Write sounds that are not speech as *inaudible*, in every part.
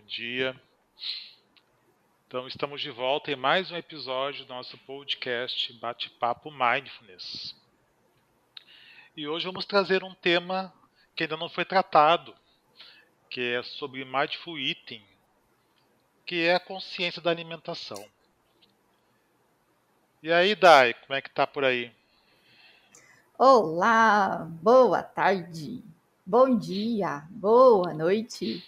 bom dia. Então, estamos de volta em mais um episódio do nosso podcast Bate-Papo Mindfulness. E hoje vamos trazer um tema que ainda não foi tratado, que é sobre Mindful Eating, que é a consciência da alimentação. E aí, Dai, como é que tá por aí? Olá, boa tarde, bom dia, boa noite.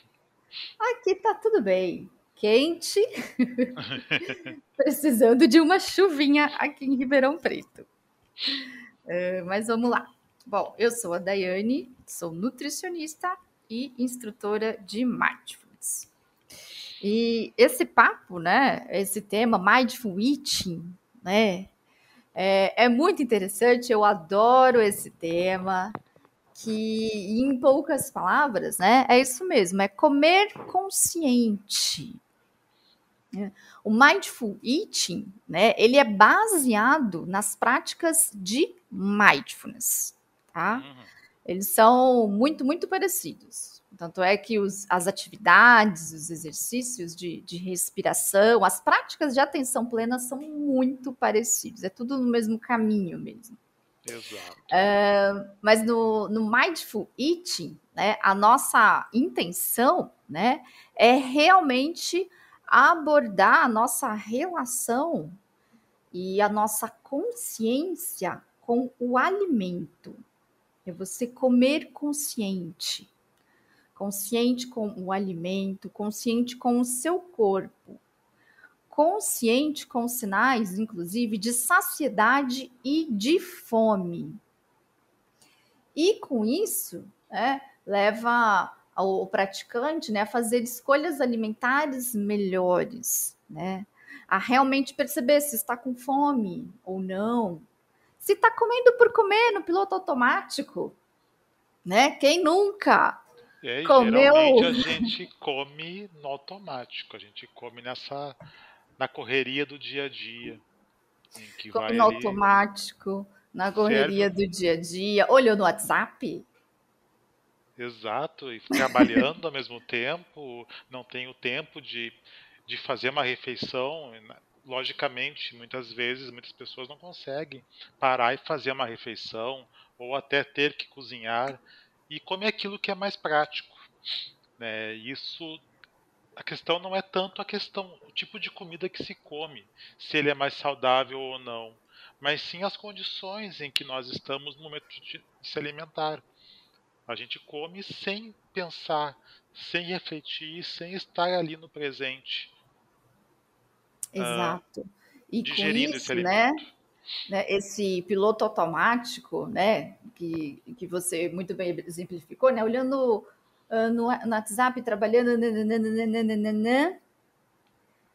Aqui tá tudo bem, quente, *laughs* precisando de uma chuvinha aqui em Ribeirão Preto. Uh, mas vamos lá. Bom, eu sou a Daiane, sou nutricionista e instrutora de mindfulness. E esse papo, né, esse tema mindful eating, né, é, é muito interessante, eu adoro esse tema, que em poucas palavras, né, é isso mesmo, é comer consciente. O mindful eating, né, ele é baseado nas práticas de mindfulness, tá? Uhum. Eles são muito, muito parecidos. Tanto é que os, as atividades, os exercícios de, de, respiração, as práticas de atenção plena são muito parecidos. É tudo no mesmo caminho mesmo. Exato. Uh, mas no, no Mindful Eating, né, a nossa intenção né, é realmente abordar a nossa relação e a nossa consciência com o alimento. É você comer consciente consciente com o alimento, consciente com o seu corpo, consciente com sinais, inclusive, de saciedade e de fome. E com isso, é, leva o praticante né, a fazer escolhas alimentares melhores, né? a realmente perceber se está com fome ou não, se está comendo por comer no piloto automático, né? Quem nunca? É, Comeu... Geralmente a gente come no automático, a gente come nessa na correria do dia a dia. no ali... automático, na correria do dia a dia. Olhou no WhatsApp? Exato, e trabalhando ao *laughs* mesmo tempo, não tem o tempo de, de fazer uma refeição. Logicamente, muitas vezes, muitas pessoas não conseguem parar e fazer uma refeição, ou até ter que cozinhar e comer aquilo que é mais prático. Né? Isso a questão não é tanto a questão o tipo de comida que se come, se ele é mais saudável ou não, mas sim as condições em que nós estamos no momento de se alimentar. A gente come sem pensar, sem refletir, sem estar ali no presente. Exato. E digerindo com isso. Né? né, esse piloto automático, né, que, que você muito bem exemplificou, né, olhando uh, no, no, WhatsApp, trabalhando, nananana,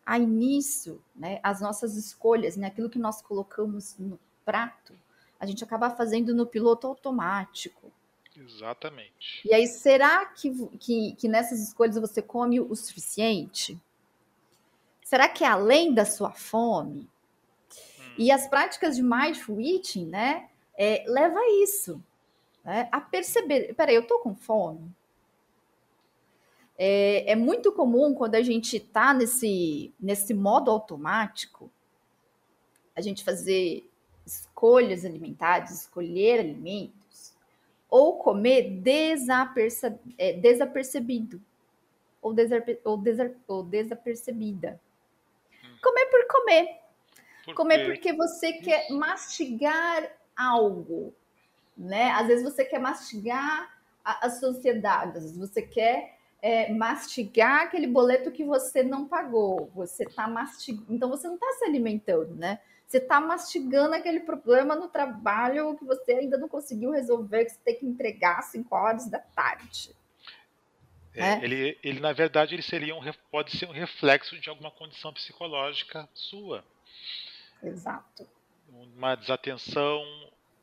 aí nisso, né, as nossas escolhas, né, aquilo que nós colocamos no prato, a gente acaba fazendo no piloto automático. Exatamente. E aí, será que, que, que nessas escolhas você come o suficiente? Será que é além da sua fome? E as práticas de mindful eating, né, é, leva a isso, né, a perceber, peraí, eu tô com fome? É, é muito comum quando a gente está nesse, nesse modo automático, a gente fazer escolhas alimentares, escolher alimentos, ou comer desaperce, é, desapercebido, ou, ou, desar, ou desapercebida. Hum. Comer por comer. Por Comer porque você quer mastigar algo, né? Às vezes você quer mastigar a, a sociedade, às vezes você quer é, mastigar aquele boleto que você não pagou. Você está mastigando, então você não está se alimentando, né? Você está mastigando aquele problema no trabalho que você ainda não conseguiu resolver, que você tem que entregar às 5 horas da tarde. É, é. Ele, ele, na verdade, ele seria um, pode ser um reflexo de alguma condição psicológica sua. Exato. Uma desatenção,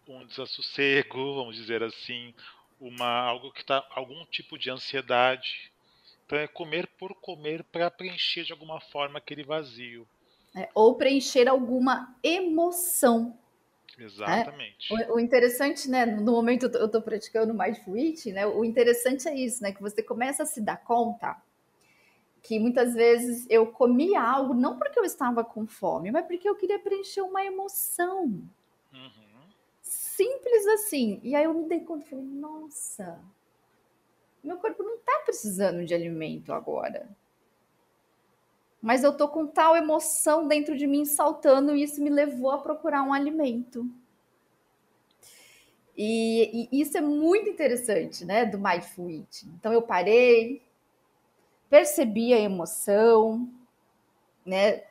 um desassossego, vamos dizer assim, uma algo que está algum tipo de ansiedade. Então é comer por comer para preencher de alguma forma aquele vazio. É, ou preencher alguma emoção. Exatamente. É? O, o, interessante, né, no momento eu estou praticando Mindful Eating, né, o interessante é isso, né, que você começa a se dar conta que muitas vezes eu comia algo não porque eu estava com fome, mas porque eu queria preencher uma emoção. Uhum. Simples assim. E aí eu me dei conta e falei, nossa, meu corpo não está precisando de alimento agora. Mas eu tô com tal emoção dentro de mim saltando e isso me levou a procurar um alimento. E, e isso é muito interessante, né, do mindful eating. Então eu parei, percebi a emoção, né?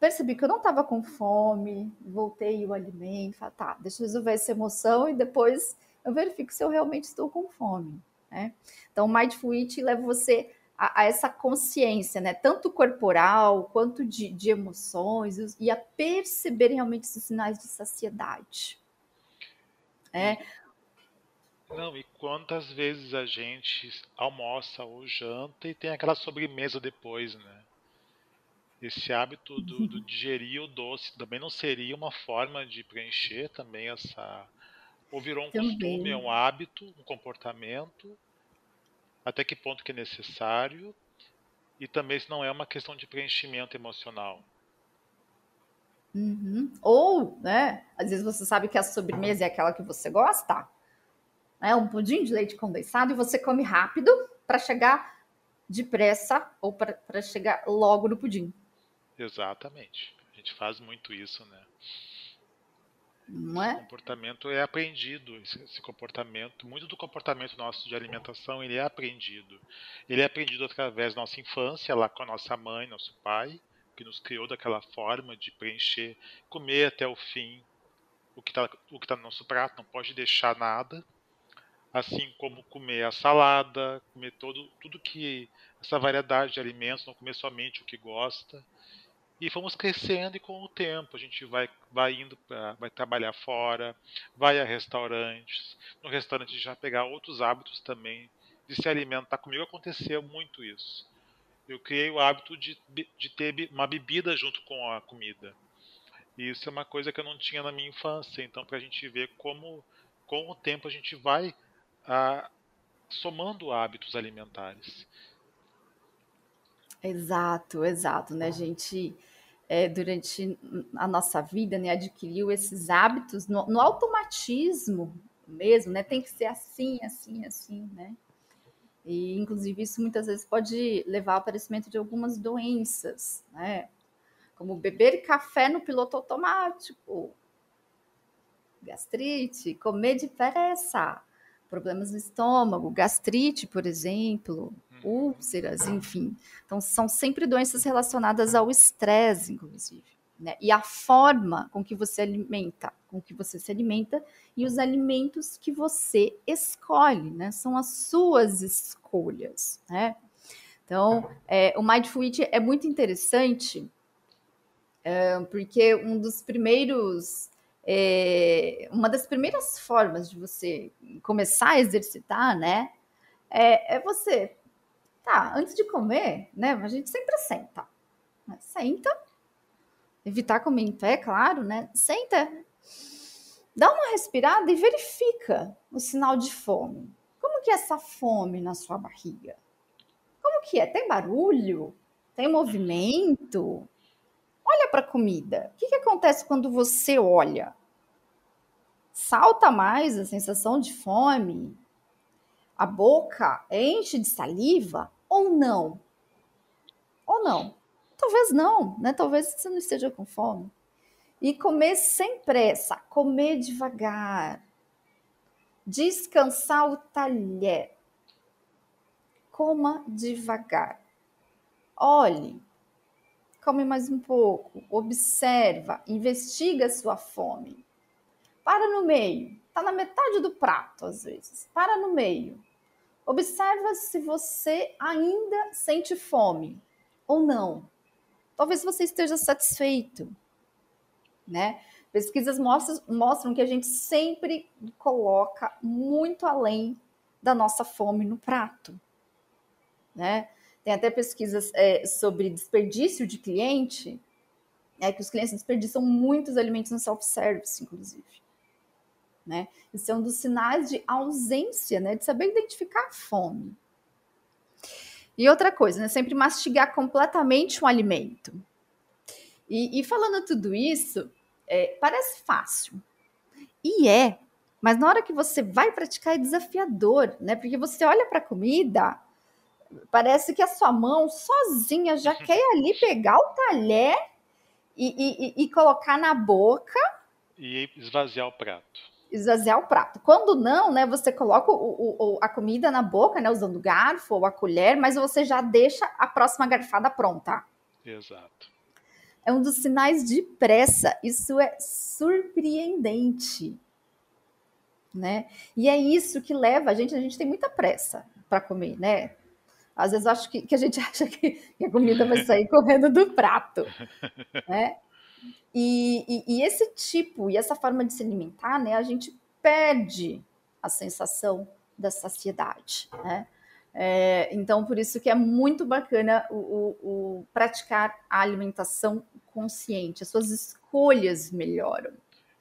Percebi que eu não estava com fome, voltei o alimento, falei, tá, deixa eu resolver essa emoção e depois eu verifico se eu realmente estou com fome, né? Então, o Mindful Eating leva você a, a, essa consciência, né? Tanto corporal quanto de, de emoções, e a perceber realmente esses sinais de saciedade. É. Não, e quantas vezes a gente almoça ou janta e tem aquela sobremesa depois, né? Esse hábito do, do *laughs* digerir o doce também não seria uma forma de preencher também essa. Ou virou um também. costume, é um hábito, um comportamento, até que ponto que é necessário e também se não é uma questão de preenchimento emocional. Uhum. Ou, né, às vezes você sabe que a sobremesa é aquela que você gosta, né, um pudim de leite condensado e você come rápido para chegar depressa ou para chegar logo no pudim. Exatamente. A gente faz muito isso, né? Não é? Esse comportamento é aprendido, esse, comportamento, muito do comportamento nosso de alimentação, ele é aprendido. Ele é aprendido através da nossa infância, lá com a nossa mãe, nosso pai, que nos criou daquela forma de preencher, comer até o fim o que está tá no nosso prato, não pode deixar nada. Assim como comer a salada, comer todo, tudo que. essa variedade de alimentos, não comer somente o que gosta. E fomos crescendo e com o tempo a gente vai, vai indo para vai trabalhar fora, vai a restaurantes. No restaurante a gente vai pegar outros hábitos também de se alimentar. Comigo aconteceu muito isso. Eu criei o hábito de, de ter uma bebida junto com a comida. E isso é uma coisa que eu não tinha na minha infância. Então, para a gente ver como, com o tempo, a gente vai ah, somando hábitos alimentares. Exato, exato, né? A gente é, durante a nossa vida, né, adquiriu esses hábitos no, no, automatismo mesmo, né? Tem que ser assim, assim, assim, né? E inclusive isso muitas vezes pode levar ao aparecimento de algumas doenças, né? Como beber café no piloto automático, gastrite, comer depressa, problemas no estômago, gastrite, por exemplo, uhum. úlceras, enfim. Então, são sempre doenças relacionadas ao estresse, inclusive. Né? E a forma com que você alimenta, com que você se alimenta e os alimentos que você escolhe, né? São as suas escolhas, né? Então, é, o Mindful Eating é muito interessante é, porque um dos primeiros é, uma das primeiras formas de você começar a exercitar, né, é, é, você, tá, antes de comer, né, a gente sempre senta, né, senta, evitar comer em pé, claro, né, senta, dá uma respirada e verifica o sinal de fome. Como que é essa fome na sua barriga? Como que é? Tem barulho? Tem movimento? Olha para a comida. O que, que acontece quando você olha? Salta mais a sensação de fome? A boca enche de saliva ou não? Ou não? Talvez não, né? Talvez você não esteja com fome. E comer sem pressa, comer devagar. Descansar o talher. Coma devagar. Olhe, come mais um pouco, observa, investiga a sua fome. Para no meio. Está na metade do prato, às vezes. Para no meio. Observa se você ainda sente fome ou não. Talvez você esteja satisfeito, né? Pesquisas mostram, mostram que a gente sempre coloca muito além da nossa fome no prato, né? Tem até pesquisas é, sobre desperdício de cliente, é que os clientes desperdiçam muitos alimentos no self-service, inclusive. Né? Isso é um dos sinais de ausência, né? De saber identificar a fome. E outra coisa, né? Sempre mastigar completamente um alimento. E, e falando tudo isso, é, parece fácil. E é. Mas na hora que você vai praticar é desafiador, né? Porque você olha para a comida, parece que a sua mão sozinha já *laughs* quer ali pegar o talher e, e, e colocar na boca. E esvaziar o prato. Esvaziar o prato. Quando não, né? Você coloca o, o, a comida na boca, né? Usando o garfo ou a colher, mas você já deixa a próxima garfada pronta. Exato é um dos sinais de pressa. Isso é surpreendente. Né? E é isso que leva a gente, a gente tem muita pressa para comer, né? Às vezes eu acho que, que a gente *laughs* acha que, que, a comida vai sair correndo do prato, né? E, e, e, esse tipo e essa forma de se alimentar, né? A gente perde a sensação da saciedade, né? É, então, por isso que é muito bacana o, o, o, praticar a alimentação consciente. As suas escolhas melhoram.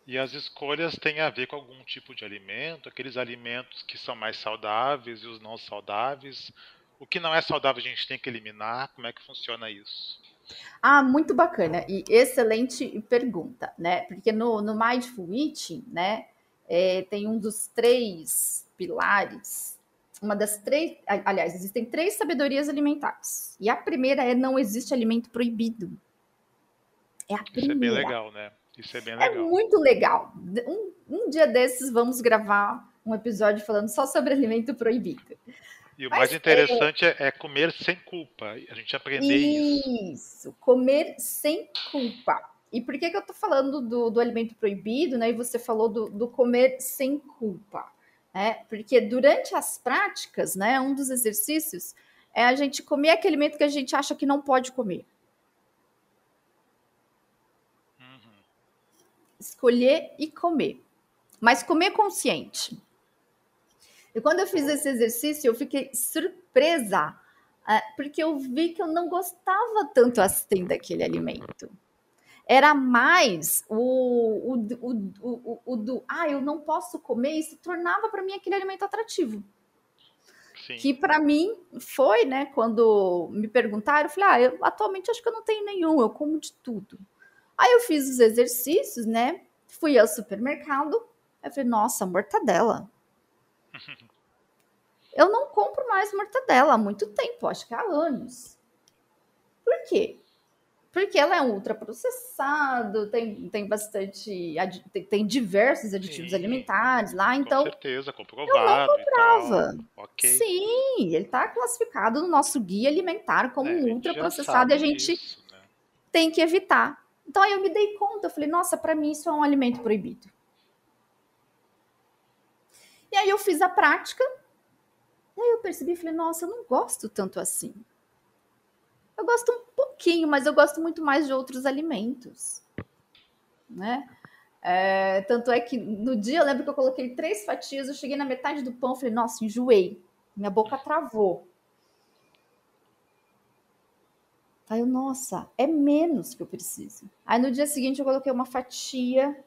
E as escolhas têm a ver com algum tipo de alimento, aqueles alimentos que são mais saudáveis e os não saudáveis. O que não é saudável a gente tem que eliminar. Como é que funciona isso? Ah, muito bacana e excelente pergunta, né? Porque no, no Mindful Eating, né, é, tem um dos três pilares uma das três, aliás, existem três sabedorias alimentares. E a primeira é não existe alimento proibido. É a primeira. Isso é bem legal, né? Isso é bem legal. É muito legal. Um, um dia desses vamos gravar um episódio falando só sobre alimento proibido. E o Mas, mais interessante é... é... comer sem culpa. A gente aprender isso. Isso, comer sem culpa. E por que, que eu tô falando do, do alimento proibido, né? E você falou do, do comer sem culpa. Né? Porque durante as práticas, né, um dos exercícios é a gente comer aquele alimento que a gente acha que não pode comer. Uhum. Escolher e comer. Mas comer consciente. E quando eu fiz esse exercício, eu fiquei surpresa, é, porque eu vi que eu não gostava tanto assim daquele alimento era mais o, o, o, o, do, ah, eu não posso comer, se tornava para mim aquele alimento atrativo. Sim. Que para mim foi, né, quando me perguntaram, eu falei, ah, eu atualmente acho que eu não tenho nenhum, eu como de tudo. Aí eu fiz os exercícios, né, fui ao supermercado, eu falei, nossa, mortadela. *laughs* eu não compro mais mortadela há muito tempo, acho que há anos. Por quê? porque ela é ultraprocessado, tem, tem bastante. Tem, tem diversos aditivos Sim, alimentares lá, então. Com certeza, comprovado. Eu não comprava. Okay. Sim, ele está classificado no nosso guia alimentar como é, ultraprocessado e a gente isso, né? tem que evitar. Então aí eu me dei conta, eu falei, nossa, para mim isso é um alimento proibido. E aí eu fiz a prática, e aí eu percebi, falei, nossa, eu não gosto tanto assim. Eu gosto um pouquinho, mas eu gosto muito mais de outros alimentos, né? É, tanto é que no dia eu lembro que eu coloquei três fatias, eu cheguei na metade do pão, falei, nossa, enjoei, minha boca travou. Aí eu, nossa, é menos que eu preciso. Aí no dia seguinte eu coloquei uma fatia.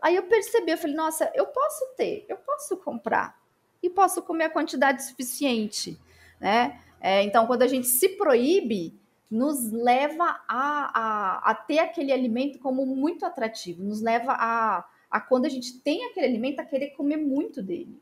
Aí eu percebi, eu falei, nossa, eu posso ter, eu posso comprar e posso comer a quantidade suficiente, né? É, então, quando a gente se proíbe, nos leva a, a, a, ter aquele alimento como muito atrativo, nos leva a, a, quando a gente tem aquele alimento, a querer comer muito dele.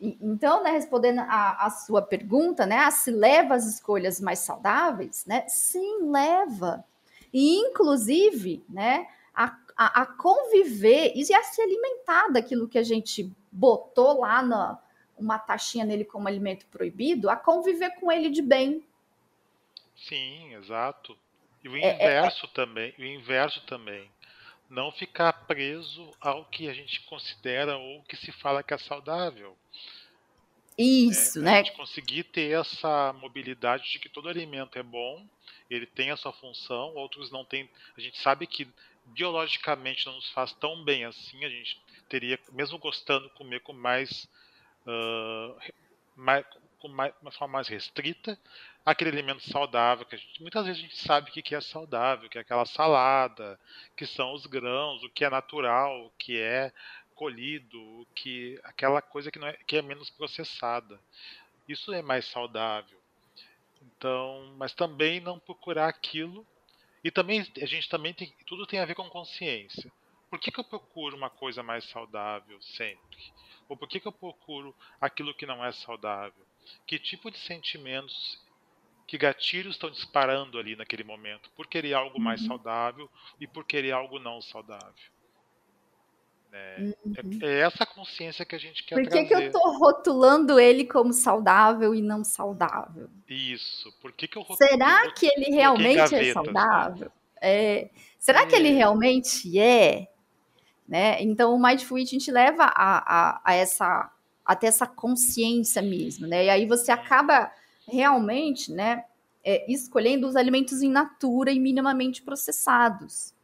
E, então, né, respondendo a, a, sua pergunta, né, ah, se leva as escolhas mais saudáveis, né? Sim, leva. E, inclusive, né, a, a, a conviver e a se alimentar daquilo que a gente botou lá na, uma taxinha nele como alimento proibido, a conviver com ele de bem. Sim, exato. E o inverso é, é, é. também, o inverso também. Não ficar preso ao que a gente considera ou que se fala que é saudável. Isso, é, né? A gente conseguir ter essa mobilidade de que todo alimento é bom, ele tem a sua função, outros não têm. A gente sabe que biologicamente não nos faz tão bem assim, a gente teria, mesmo gostando, comer com mais uh, mais, com mais, uma forma mais restrita, aquele alimento saudável que gente, muitas vezes a gente sabe o que é saudável, que é aquela salada, que são os grãos, o que é natural, o que é colhido, o que aquela coisa que não é que é menos processada. Isso é mais saudável. Então, mas também não procurar aquilo e também a gente também tem tudo tem a ver com consciência. Por que, que eu procuro uma coisa mais saudável sempre? Ou por que, que eu procuro aquilo que não é saudável? Que tipo de sentimentos, que gatilhos estão disparando ali naquele momento? Por querer algo mais uhum. saudável e por querer algo não saudável? É, uhum. é, é, essa consciência que a gente quer Por que trazer. Por que eu estou rotulando ele como saudável e não saudável? Isso. Por que, que eu rotulo, Será que ele realmente é saudável? É, será é. que ele é. realmente é? Né? Então, o Mindful Eating te leva a, a, a essa até essa consciência mesmo, né? E aí você acaba realmente, né, é, escolhendo os alimentos in natura e minimamente processados,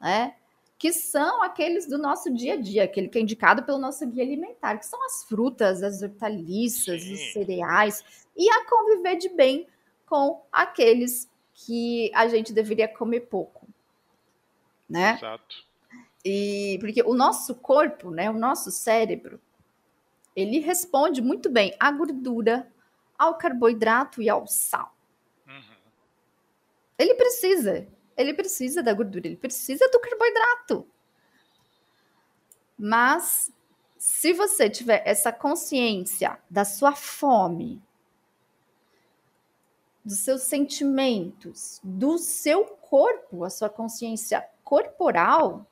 né? Que são aqueles do nosso dia a dia, aquele que é indicado pelo nosso guia alimentar, que são as frutas, as hortaliças, Sim. os cereais, e a conviver de bem com aqueles que a gente deveria comer pouco, né? Exato. E porque o nosso corpo, né, o nosso cérebro, ele responde muito bem à gordura, ao carboidrato e ao sal. Uhum. Ele precisa, ele precisa da gordura, ele precisa do carboidrato. Mas se você tiver essa consciência da sua fome, dos seus sentimentos, do seu corpo, a sua consciência corporal,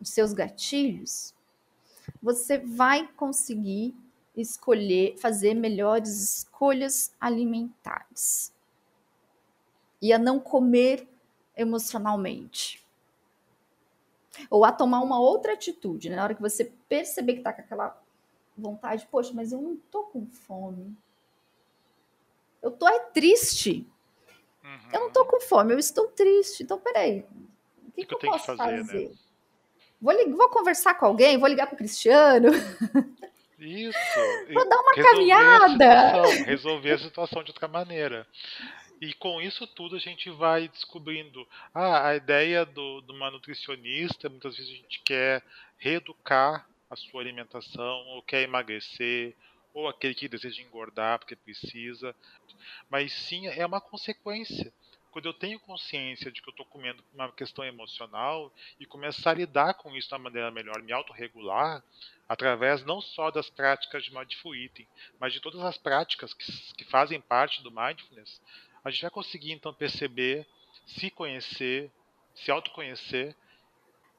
os seus gatilhos, você vai conseguir escolher, fazer melhores escolhas alimentares. E a não comer emocionalmente. Ou a tomar uma outra atitude, né? na hora que você perceber que está com aquela vontade, poxa, mas eu não tô com fome. Eu tô é triste. Uhum. Eu não tô com fome, eu estou triste. Então, peraí, o que, que, que eu, eu posso fazer? fazer? Né? Vou, vou conversar com alguém, vou ligar para o Cristiano. Isso. *laughs* Vou dar uma resolver caminhada. A situação, resolver a situação de outra maneira. E com isso tudo a gente vai descobrindo. Ah, a ideia do, de uma nutricionista, muitas vezes a gente quer reeducar a sua alimentação, ou quer emagrecer, ou aquele que deseja engordar porque precisa. Mas sim, é uma consequência quando eu tenho consciência de que eu estou comendo uma questão emocional e começar a lidar com isso da maneira melhor, me autorregular, através não só das práticas de Mindful Eating, mas de todas as práticas que, que fazem parte do Mindfulness, a gente vai conseguir então perceber, se conhecer, se autoconhecer.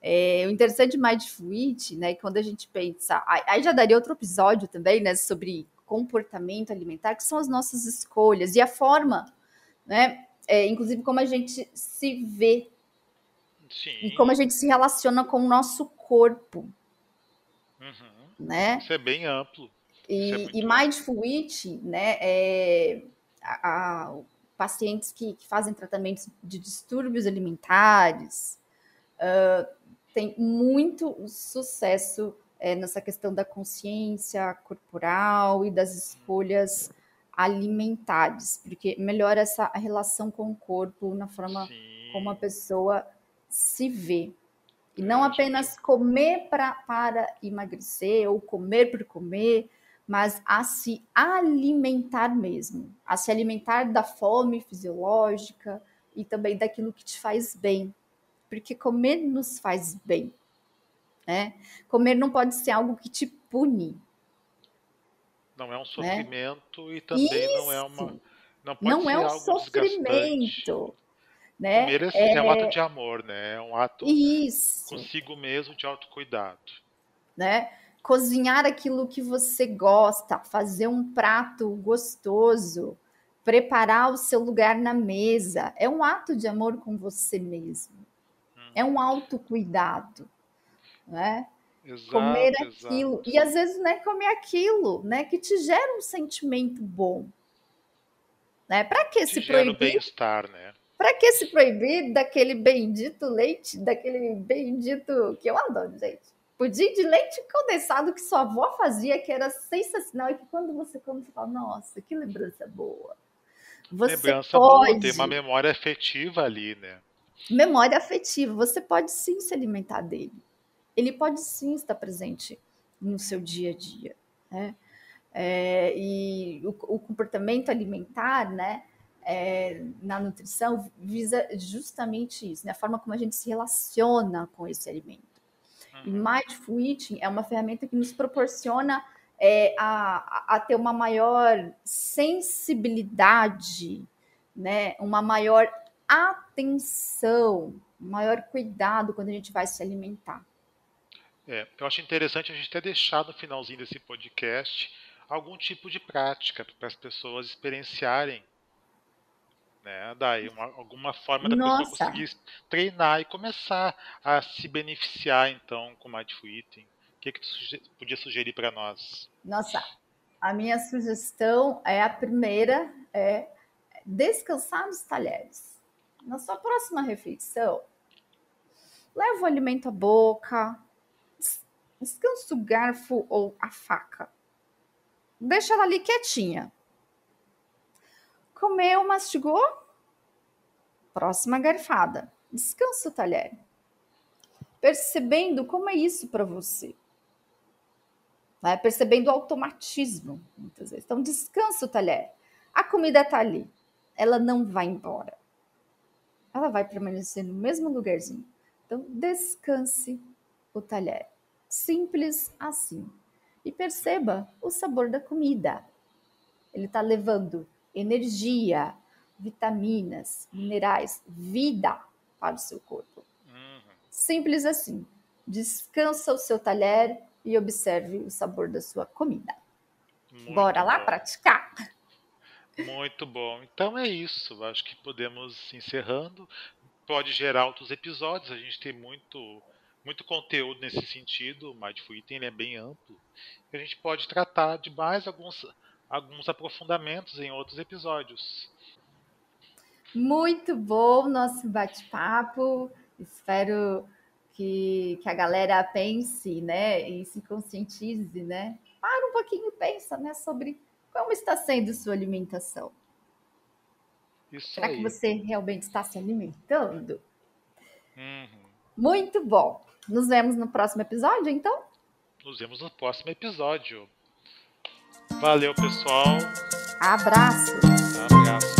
É, o interessante de Eating, né, quando a gente pensa, aí já daria outro episódio também, né, sobre comportamento alimentar, que são as nossas escolhas e a forma, né, é, inclusive como a gente se vê Sim. e como a gente se relaciona com o nosso corpo. Uhum. Né? Isso é bem amplo. E, é e Mindful Eating, né, é, a, a, pacientes que, que, fazem tratamentos de distúrbios alimentares uh, tem muito sucesso é, nessa questão da consciência corporal e das escolhas alimentares, porque melhora essa relação com o corpo na forma Sim. como a pessoa se vê. E não apenas comer pra, para emagrecer ou comer por comer, mas a se alimentar mesmo, a se alimentar da fome fisiológica e também daquilo que te faz bem, porque comer nos faz bem. Né? Comer não pode ser algo que te pune, não é um né? sofrimento né? e também Isso. não é uma. Não, pode não ser é um algo sofrimento. Né? Comer é, é, um ato de amor, né? É um ato Isso. consigo mesmo de autocuidado. Né? Cozinhar aquilo que você gosta, fazer um prato gostoso, preparar o seu lugar na mesa. É um ato de amor com você mesmo. Hum. É um autocuidado. Né? Exato, comer aquilo. Exato. E às vezes não é comer aquilo, né? Que te gera um sentimento bom. Né? Para que te se proibir? bem-estar, né? Para que se proibir daquele bendito leite, daquele bendito que eu adoro, gente. Pudim de leite condensado que sua avó fazia, que era sensacional, e que quando você come, você fala, nossa, que lembrança boa. Você lembrança pode... boa, tem uma memória afetiva ali, né? Memória afetiva, você pode sim se alimentar dele. Ele pode sim estar presente no seu dia a dia, né? É, e o, o, comportamento alimentar, né, é, na nutrição visa justamente isso, né, a forma como a gente se relaciona com esse alimento. E uhum. Mindful Eating é uma ferramenta que nos proporciona é, a, a ter uma maior sensibilidade, né, uma maior atenção, maior cuidado quando a gente vai se alimentar. É, eu acho interessante a gente ter deixado no finalzinho desse podcast algum tipo de prática para as pessoas experienciarem. Né? Daí, uma, alguma forma da Nossa. pessoa conseguir treinar e começar a se beneficiar então com o Mindful Eating. O que, que tu suge podia sugerir para nós? Nossa, a minha sugestão é a primeira, é descansar nos talheres. Na sua próxima refeição, leva o alimento à boca, descansa o garfo ou a faca deixa ela ali quietinha. Comeu, mastigou. Próxima garfada. Descansa o talher. Percebendo como é isso para você. Vai percebendo o automatismo, muitas vezes. Então, descansa o talher. A comida está ali. Ela não vai embora. Ela vai permanecer no mesmo lugarzinho. Então, descanse o talher. Simples assim e perceba o sabor da comida. Ele está levando energia, vitaminas, minerais, vida para o seu corpo. Uhum. Simples assim. Descansa o seu talher e observe o sabor da sua comida. Muito Bora lá praticar? Muito bom. Então é isso. Acho que podemos encerrando. Pode gerar outros episódios. A gente tem muito muito conteúdo nesse sentido. O Mindful Eating é bem amplo. A gente pode tratar de mais alguns, alguns aprofundamentos em outros episódios. Muito bom nosso bate-papo. Espero que, que a galera pense, né, e se conscientize, né? Para um pouquinho e pensa, né, sobre como está sendo sua alimentação. Isso Será aí. que você realmente está se alimentando? Uhum. Muito bom. Nos vemos no próximo episódio, então? Nos vemos no próximo episódio. Valeu, pessoal. Abraço. Abraço.